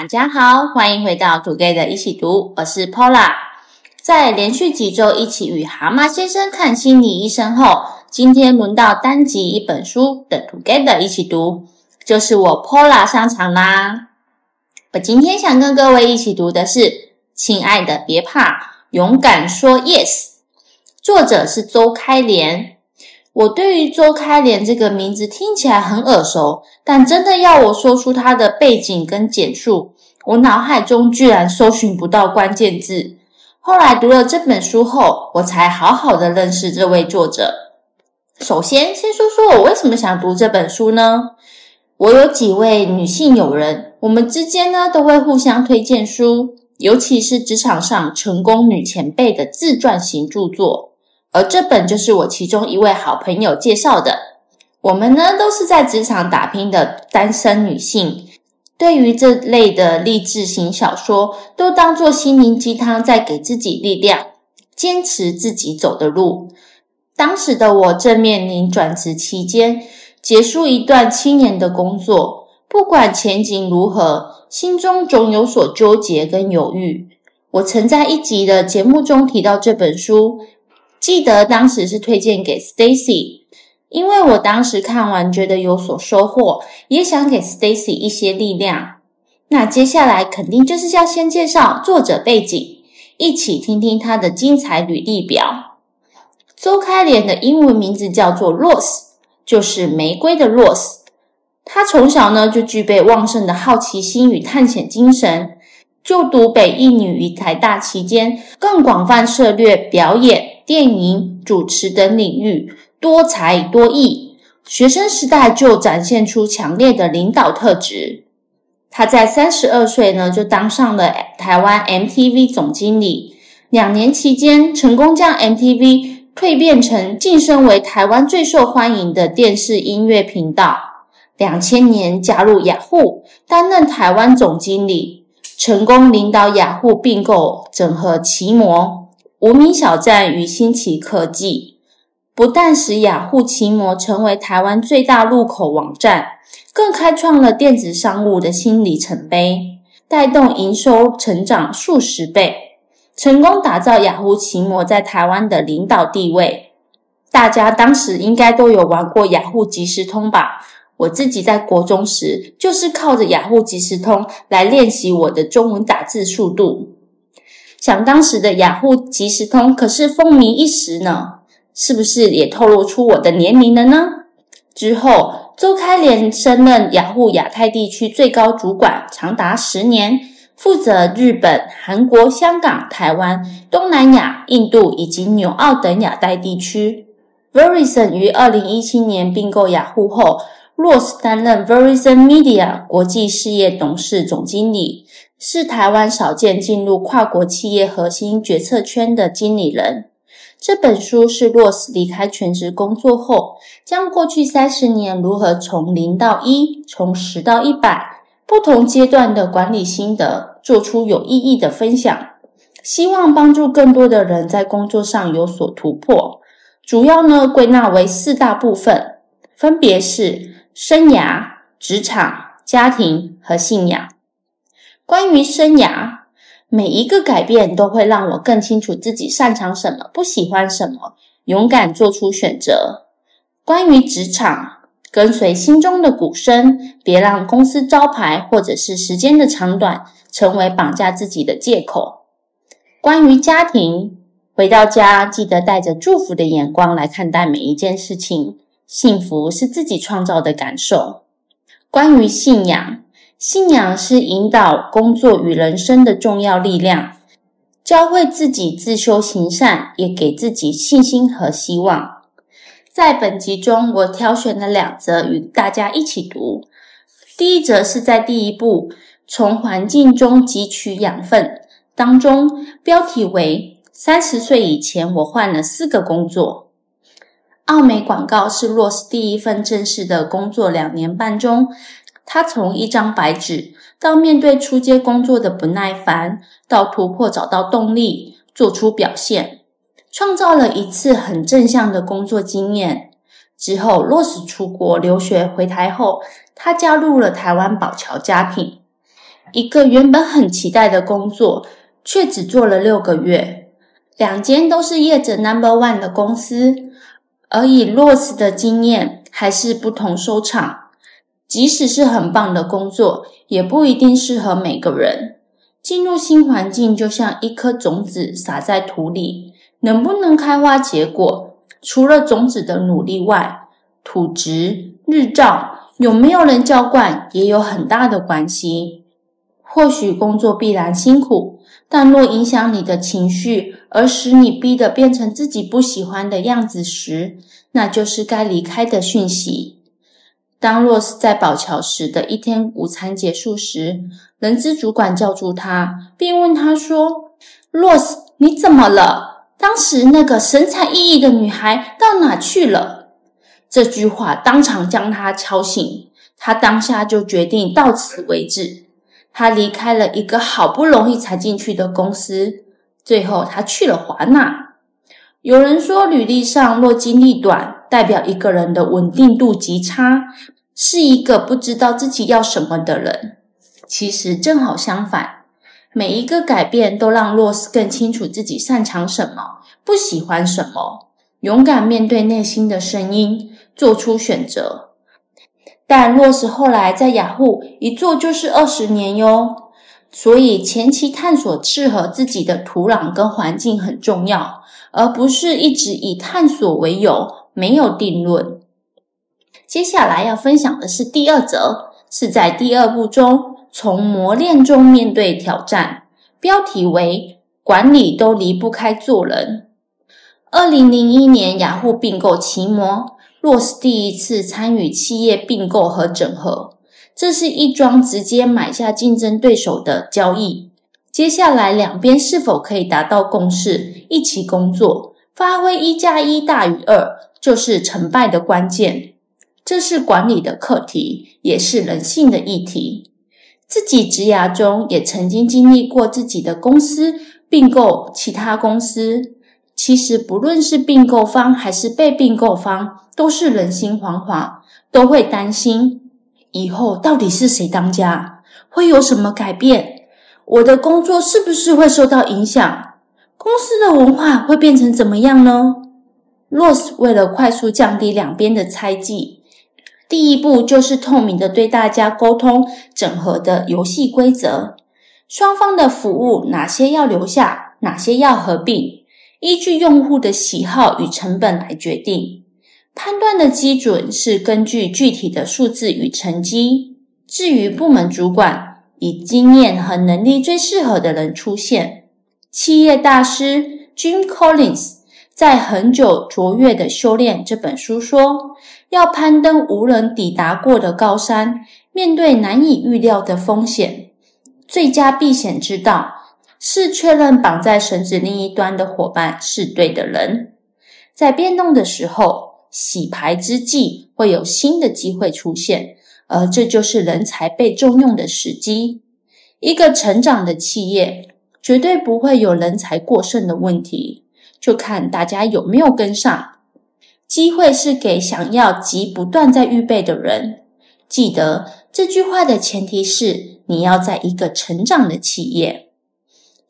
大家好，欢迎回到 Together 一起读，我是 Paula。在连续几周一起与蛤蟆先生看心理医生后，今天轮到单集一本书的 Together 一起读，就是我 Paula 上场啦。我今天想跟各位一起读的是《亲爱的，别怕，勇敢说 Yes》，作者是周开莲。我对于周开莲这个名字听起来很耳熟，但真的要我说出他的背景跟简述，我脑海中居然搜寻不到关键字。后来读了这本书后，我才好好的认识这位作者。首先，先说说我为什么想读这本书呢？我有几位女性友人，我们之间呢都会互相推荐书，尤其是职场上成功女前辈的自传型著作。而这本就是我其中一位好朋友介绍的。我们呢都是在职场打拼的单身女性，对于这类的励志型小说，都当作心灵鸡汤，在给自己力量，坚持自己走的路。当时的我正面临转职期间，结束一段七年的工作，不管前景如何，心中总有所纠结跟犹豫。我曾在一集的节目中提到这本书。记得当时是推荐给 Stacy，因为我当时看完觉得有所收获，也想给 Stacy 一些力量。那接下来肯定就是要先介绍作者背景，一起听听他的精彩履历表。周开莲的英文名字叫做 Rose，就是玫瑰的 Rose。他从小呢就具备旺盛的好奇心与探险精神，就读北艺女与台大期间，更广泛涉猎表演。电影、主持等领域多才多艺，学生时代就展现出强烈的领导特质。他在三十二岁呢，就当上了台湾 MTV 总经理。两年期间，成功将 MTV 蜕变成晋升为台湾最受欢迎的电视音乐频道。两千年加入雅虎，担任台湾总经理，成功领导雅虎并购整合奇摩。无名小站与新奇科技，不但使雅虎奇摩成为台湾最大入口网站，更开创了电子商务的新里程碑，带动营收成长数十倍，成功打造雅虎奇摩在台湾的领导地位。大家当时应该都有玩过雅虎即时通吧？我自己在国中时就是靠着雅虎即时通来练习我的中文打字速度。想当时的雅虎即时通可是风靡一时呢，是不是也透露出我的年龄了呢？之后，周开莲升任雅虎亚太地区最高主管，长达十年，负责日本、韩国、香港、台湾、东南亚、印度以及纽澳等亚太地区。Verizon 于二零一七年并购雅虎后，Rose 担任 Verizon Media 国际事业董事总经理。是台湾少见进入跨国企业核心决策圈的经理人。这本书是洛斯离开全职工作后，将过去三十年如何从零到一，从十到一百不同阶段的管理心得，做出有意义的分享。希望帮助更多的人在工作上有所突破。主要呢归纳为四大部分，分别是生涯、职场、家庭和信仰。关于生涯，每一个改变都会让我更清楚自己擅长什么，不喜欢什么，勇敢做出选择。关于职场，跟随心中的鼓声，别让公司招牌或者是时间的长短成为绑架自己的借口。关于家庭，回到家记得带着祝福的眼光来看待每一件事情，幸福是自己创造的感受。关于信仰。信仰是引导工作与人生的重要力量，教会自己自修行善，也给自己信心和希望。在本集中，我挑选了两则与大家一起读。第一则是在第一部“从环境中汲取养分”当中，标题为“三十岁以前，我换了四个工作”。奥美广告是洛斯第一份正式的工作，两年半中。他从一张白纸到面对初阶工作的不耐烦，到突破找到动力，做出表现，创造了一次很正向的工作经验。之后，洛斯出国留学回台后，他加入了台湾宝桥家品。一个原本很期待的工作，却只做了六个月。两间都是业者 Number One 的公司，而以 Rose 的经验，还是不同收场。即使是很棒的工作，也不一定适合每个人。进入新环境，就像一颗种子撒在土里，能不能开花结果，除了种子的努力外，土质、日照，有没有人浇灌，也有很大的关系。或许工作必然辛苦，但若影响你的情绪，而使你逼得变成自己不喜欢的样子时，那就是该离开的讯息。当洛斯在宝桥时的一天午餐结束时，人资主管叫住他，并问他说：“洛斯，你怎么了？当时那个神采奕奕的女孩到哪去了？”这句话当场将他敲醒，他当下就决定到此为止。他离开了一个好不容易才进去的公司，最后他去了华纳。有人说，履历上若经历短，代表一个人的稳定度极差，是一个不知道自己要什么的人。其实正好相反，每一个改变都让洛斯更清楚自己擅长什么，不喜欢什么，勇敢面对内心的声音，做出选择。但洛斯后来在雅虎一做就是二十年哟，所以前期探索适合自己的土壤跟环境很重要。而不是一直以探索为由，没有定论。接下来要分享的是第二则，是在第二部中从磨练中面对挑战，标题为“管理都离不开做人”。二零零一年雅虎并购奇摩，若是第一次参与企业并购和整合，这是一桩直接买下竞争对手的交易。接下来，两边是否可以达到共识，一起工作，发挥一加一大于二，就是成败的关键。这是管理的课题，也是人性的议题。自己职涯中也曾经经历过自己的公司并购其他公司。其实，不论是并购方还是被并购方，都是人心惶惶，都会担心以后到底是谁当家，会有什么改变。我的工作是不是会受到影响？公司的文化会变成怎么样呢？洛斯为了快速降低两边的猜忌，第一步就是透明的对大家沟通整合的游戏规则，双方的服务哪些要留下，哪些要合并，依据用户的喜好与成本来决定。判断的基准是根据具体的数字与成绩。至于部门主管，以经验和能力最适合的人出现。企业大师 Jim Collins 在《很久卓越的修炼》这本书说：“要攀登无人抵达过的高山，面对难以预料的风险，最佳避险之道是确认绑在绳子另一端的伙伴是对的人。在变动的时候，洗牌之际，会有新的机会出现。”而这就是人才被重用的时机。一个成长的企业绝对不会有人才过剩的问题，就看大家有没有跟上。机会是给想要及不断在预备的人。记得这句话的前提是你要在一个成长的企业。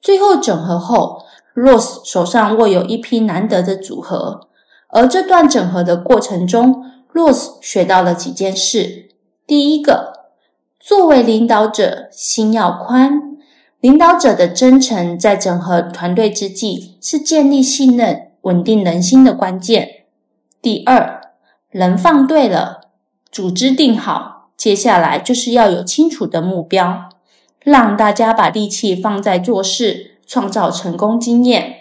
最后整合后，Rose 手上握有一批难得的组合，而这段整合的过程中，Rose 学到了几件事。第一个，作为领导者，心要宽。领导者的真诚，在整合团队之际，是建立信任、稳定人心的关键。第二，人放对了，组织定好，接下来就是要有清楚的目标，让大家把力气放在做事，创造成功经验。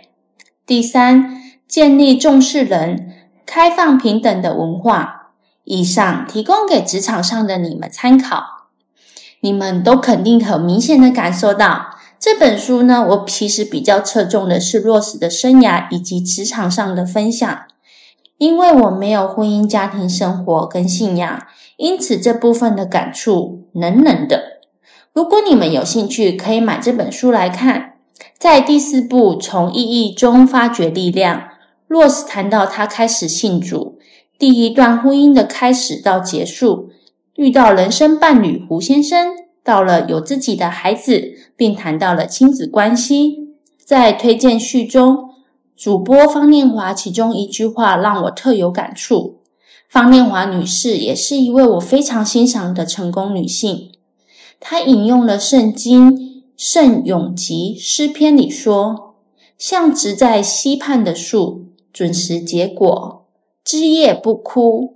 第三，建立重视人、开放平等的文化。以上提供给职场上的你们参考，你们都肯定很明显的感受到这本书呢。我其实比较侧重的是落实的生涯以及职场上的分享，因为我没有婚姻家庭生活跟信仰，因此这部分的感触冷冷的。如果你们有兴趣，可以买这本书来看。在第四部从意义中发掘力量，洛斯谈到他开始信主。第一段婚姻的开始到结束，遇到人生伴侣胡先生，到了有自己的孩子，并谈到了亲子关系。在推荐序中，主播方念华其中一句话让我特有感触。方念华女士也是一位我非常欣赏的成功女性。他引用了圣经圣咏集诗篇里说：“像植在溪畔的树，准时结果，枝叶不枯，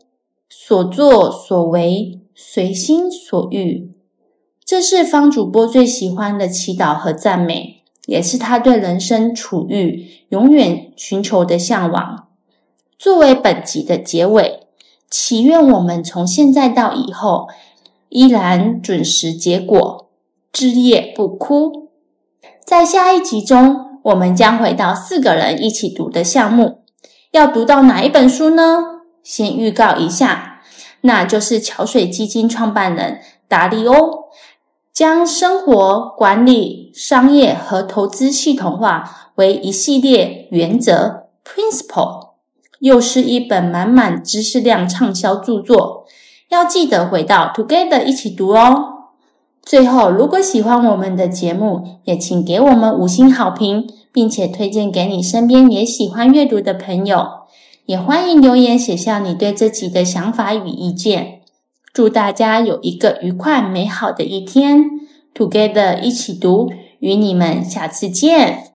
所作所为随心所欲。”这是方主播最喜欢的祈祷和赞美，也是他对人生处遇永远寻求的向往。作为本集的结尾，祈愿我们从现在到以后，依然准时结果，枝叶不枯。在下一集中，我们将回到四个人一起读的项目，要读到哪一本书呢？先预告一下，那就是桥水基金创办人达利欧。将生活、管理、商业和投资系统化为一系列原则 （principle），又是一本满满知识量畅销著作。要记得回到 Together 一起读哦。最后，如果喜欢我们的节目，也请给我们五星好评，并且推荐给你身边也喜欢阅读的朋友。也欢迎留言写下你对这集的想法与意见。祝大家有一个愉快美好的一天，Together 一起读，与你们下次见。